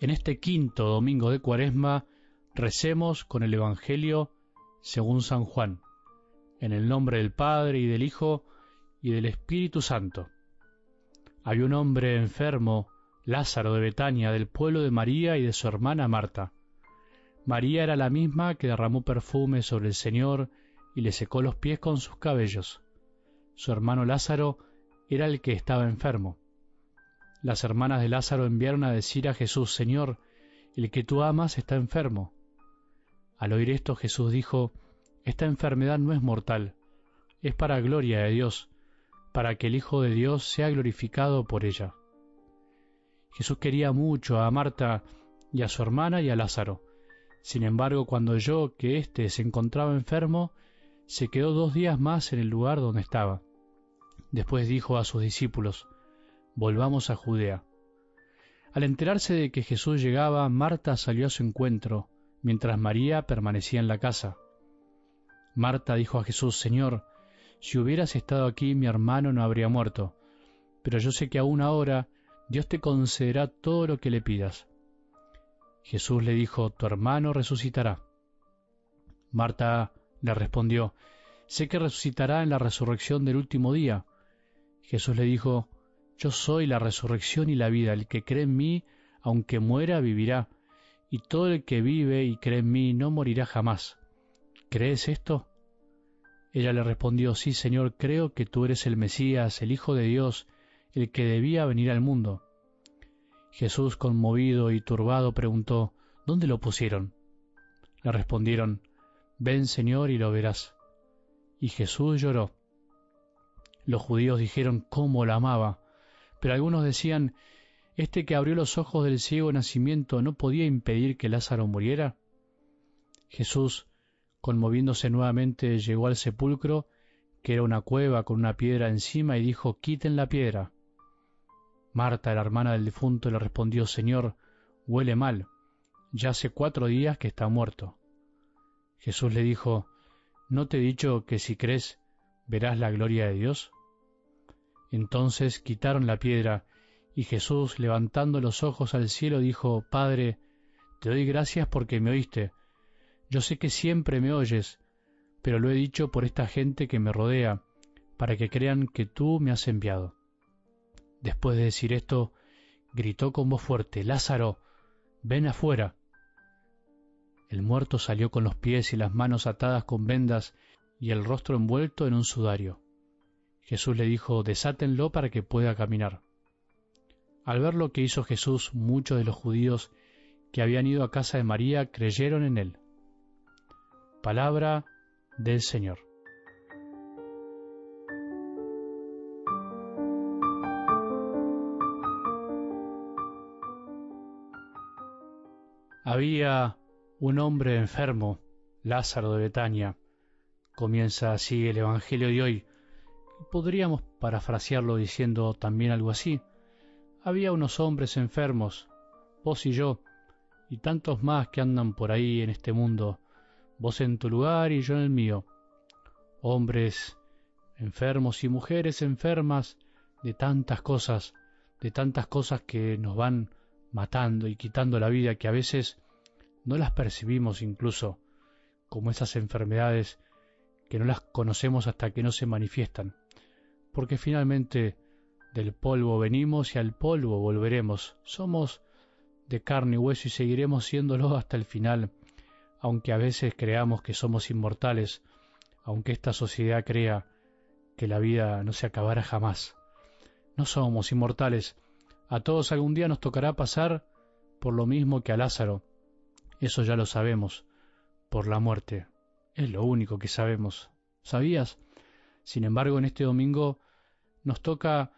En este quinto domingo de Cuaresma recemos con el Evangelio según San Juan, en el nombre del Padre y del Hijo y del Espíritu Santo. Había un hombre enfermo, Lázaro de Betania, del pueblo de María y de su hermana Marta. María era la misma que derramó perfume sobre el Señor y le secó los pies con sus cabellos. Su hermano Lázaro era el que estaba enfermo. Las hermanas de Lázaro enviaron a decir a Jesús, Señor, el que tú amas está enfermo. Al oír esto Jesús dijo, Esta enfermedad no es mortal, es para gloria de Dios, para que el Hijo de Dios sea glorificado por ella. Jesús quería mucho a Marta y a su hermana y a Lázaro. Sin embargo, cuando oyó que éste se encontraba enfermo, se quedó dos días más en el lugar donde estaba. Después dijo a sus discípulos, volvamos a Judea. Al enterarse de que Jesús llegaba, Marta salió a su encuentro, mientras María permanecía en la casa. Marta dijo a Jesús, Señor, si hubieras estado aquí mi hermano no habría muerto, pero yo sé que aún ahora Dios te concederá todo lo que le pidas. Jesús le dijo, Tu hermano resucitará. Marta le respondió, Sé que resucitará en la resurrección del último día. Jesús le dijo, yo soy la resurrección y la vida, el que cree en mí, aunque muera, vivirá, y todo el que vive y cree en mí no morirá jamás. ¿Crees esto? Ella le respondió, Sí, Señor, creo que tú eres el Mesías, el Hijo de Dios, el que debía venir al mundo. Jesús, conmovido y turbado, preguntó, ¿Dónde lo pusieron? Le respondieron, Ven, Señor, y lo verás. Y Jesús lloró. Los judíos dijeron cómo la amaba, pero algunos decían, ¿este que abrió los ojos del ciego nacimiento no podía impedir que Lázaro muriera? Jesús, conmoviéndose nuevamente, llegó al sepulcro, que era una cueva con una piedra encima, y dijo, quiten la piedra. Marta, la hermana del difunto, le respondió, Señor, huele mal, ya hace cuatro días que está muerto. Jesús le dijo, ¿no te he dicho que si crees verás la gloria de Dios? Entonces quitaron la piedra, y Jesús, levantando los ojos al cielo, dijo, Padre, te doy gracias porque me oíste. Yo sé que siempre me oyes, pero lo he dicho por esta gente que me rodea, para que crean que tú me has enviado. Después de decir esto, gritó con voz fuerte, Lázaro, ven afuera. El muerto salió con los pies y las manos atadas con vendas y el rostro envuelto en un sudario. Jesús le dijo, desátenlo para que pueda caminar. Al ver lo que hizo Jesús, muchos de los judíos que habían ido a casa de María creyeron en él. Palabra del Señor. Había un hombre enfermo, Lázaro de Betania. Comienza así el Evangelio de hoy Podríamos parafrasearlo diciendo también algo así. Había unos hombres enfermos, vos y yo, y tantos más que andan por ahí en este mundo, vos en tu lugar y yo en el mío. Hombres enfermos y mujeres enfermas de tantas cosas, de tantas cosas que nos van matando y quitando la vida que a veces no las percibimos incluso, como esas enfermedades que no las conocemos hasta que no se manifiestan porque finalmente del polvo venimos y al polvo volveremos. Somos de carne y hueso y seguiremos siéndolo hasta el final, aunque a veces creamos que somos inmortales, aunque esta sociedad crea que la vida no se acabará jamás. No somos inmortales. A todos algún día nos tocará pasar por lo mismo que a Lázaro. Eso ya lo sabemos, por la muerte. Es lo único que sabemos. ¿Sabías? Sin embargo, en este domingo nos toca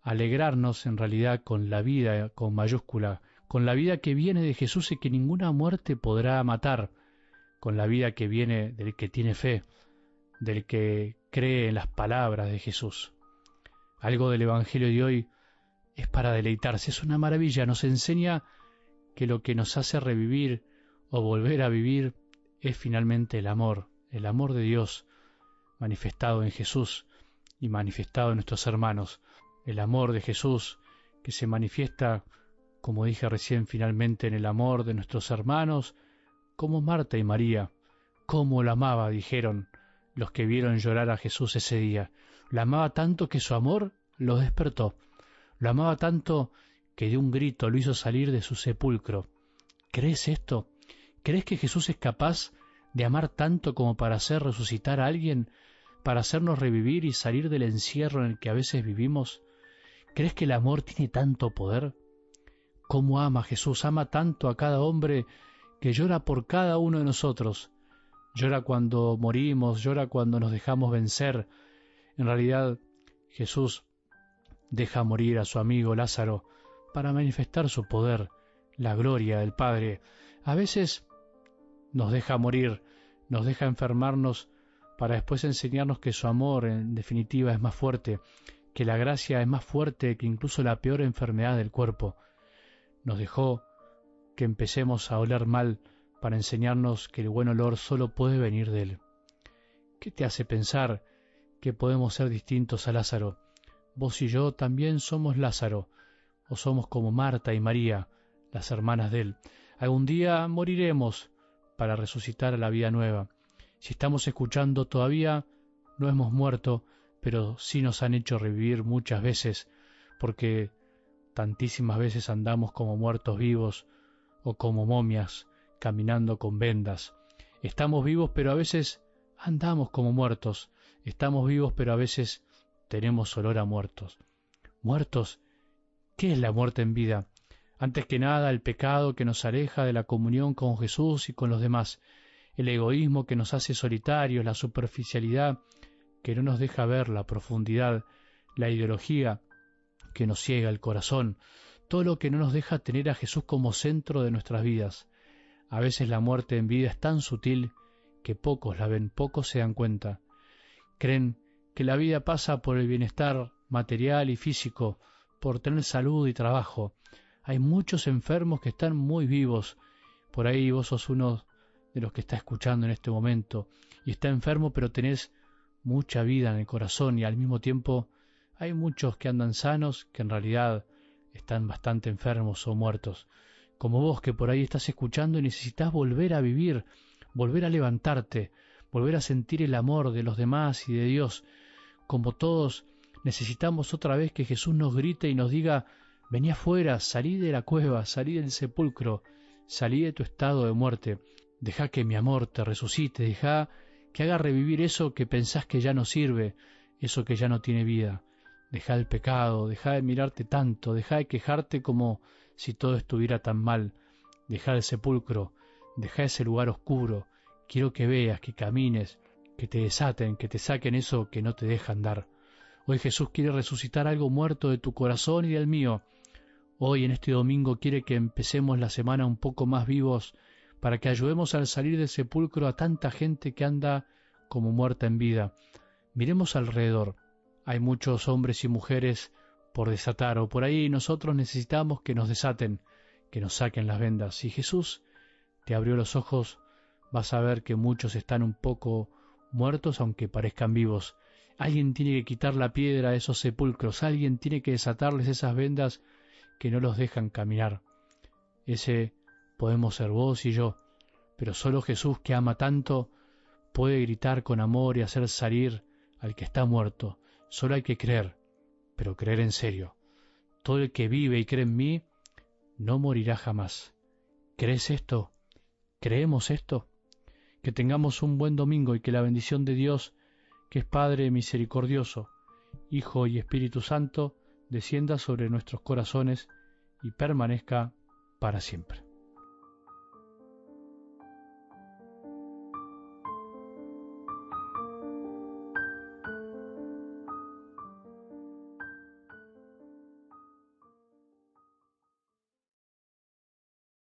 alegrarnos en realidad con la vida con mayúscula, con la vida que viene de Jesús y que ninguna muerte podrá matar, con la vida que viene del que tiene fe, del que cree en las palabras de Jesús. Algo del Evangelio de hoy es para deleitarse, es una maravilla, nos enseña que lo que nos hace revivir o volver a vivir es finalmente el amor, el amor de Dios manifestado en Jesús, y manifestado en nuestros hermanos, el amor de Jesús que se manifiesta como dije recién finalmente en el amor de nuestros hermanos, como Marta y María, cómo la amaba, dijeron los que vieron llorar a Jesús ese día. La amaba tanto que su amor lo despertó. Lo amaba tanto que de un grito lo hizo salir de su sepulcro. ¿Crees esto? ¿Crees que Jesús es capaz de amar tanto como para hacer resucitar a alguien, para hacernos revivir y salir del encierro en el que a veces vivimos? ¿Crees que el amor tiene tanto poder? ¿Cómo ama Jesús? Ama tanto a cada hombre que llora por cada uno de nosotros. Llora cuando morimos, llora cuando nos dejamos vencer. En realidad, Jesús deja morir a su amigo Lázaro para manifestar su poder, la gloria del Padre. A veces nos deja morir, nos deja enfermarnos para después enseñarnos que su amor en definitiva es más fuerte, que la gracia es más fuerte que incluso la peor enfermedad del cuerpo. Nos dejó que empecemos a oler mal para enseñarnos que el buen olor solo puede venir de Él. ¿Qué te hace pensar que podemos ser distintos a Lázaro? Vos y yo también somos Lázaro, o somos como Marta y María, las hermanas de Él. Algún día moriremos para resucitar a la vida nueva. Si estamos escuchando todavía, no hemos muerto, pero sí nos han hecho revivir muchas veces, porque tantísimas veces andamos como muertos vivos o como momias caminando con vendas. Estamos vivos, pero a veces andamos como muertos. Estamos vivos, pero a veces tenemos olor a muertos. Muertos, ¿qué es la muerte en vida? Antes que nada, el pecado que nos aleja de la comunión con Jesús y con los demás, el egoísmo que nos hace solitarios, la superficialidad que no nos deja ver la profundidad, la ideología que nos ciega el corazón, todo lo que no nos deja tener a Jesús como centro de nuestras vidas. A veces la muerte en vida es tan sutil que pocos la ven, pocos se dan cuenta. Creen que la vida pasa por el bienestar material y físico, por tener salud y trabajo, hay muchos enfermos que están muy vivos. Por ahí vos sos uno de los que está escuchando en este momento y está enfermo, pero tenés mucha vida en el corazón y al mismo tiempo hay muchos que andan sanos que en realidad están bastante enfermos o muertos. Como vos que por ahí estás escuchando y necesitas volver a vivir, volver a levantarte, volver a sentir el amor de los demás y de Dios. Como todos necesitamos otra vez que Jesús nos grite y nos diga Vení afuera, salí de la cueva, salí del sepulcro, salí de tu estado de muerte. Deja que mi amor te resucite, deja que haga revivir eso que pensás que ya no sirve, eso que ya no tiene vida. Deja el pecado, deja de mirarte tanto, deja de quejarte como si todo estuviera tan mal. Deja el sepulcro, deja ese lugar oscuro. Quiero que veas, que camines, que te desaten, que te saquen eso que no te deja andar. Hoy Jesús quiere resucitar algo muerto de tu corazón y del mío, Hoy en este domingo quiere que empecemos la semana un poco más vivos para que ayudemos al salir del sepulcro a tanta gente que anda como muerta en vida. Miremos alrededor. Hay muchos hombres y mujeres por desatar o por ahí nosotros necesitamos que nos desaten, que nos saquen las vendas. Si Jesús te abrió los ojos, vas a ver que muchos están un poco muertos aunque parezcan vivos. Alguien tiene que quitar la piedra a esos sepulcros, alguien tiene que desatarles esas vendas que no los dejan caminar. Ese podemos ser vos y yo, pero solo Jesús que ama tanto puede gritar con amor y hacer salir al que está muerto. Solo hay que creer, pero creer en serio. Todo el que vive y cree en mí no morirá jamás. ¿Crees esto? ¿Creemos esto? Que tengamos un buen domingo y que la bendición de Dios, que es Padre misericordioso, Hijo y Espíritu Santo, descienda sobre nuestros corazones y permanezca para siempre.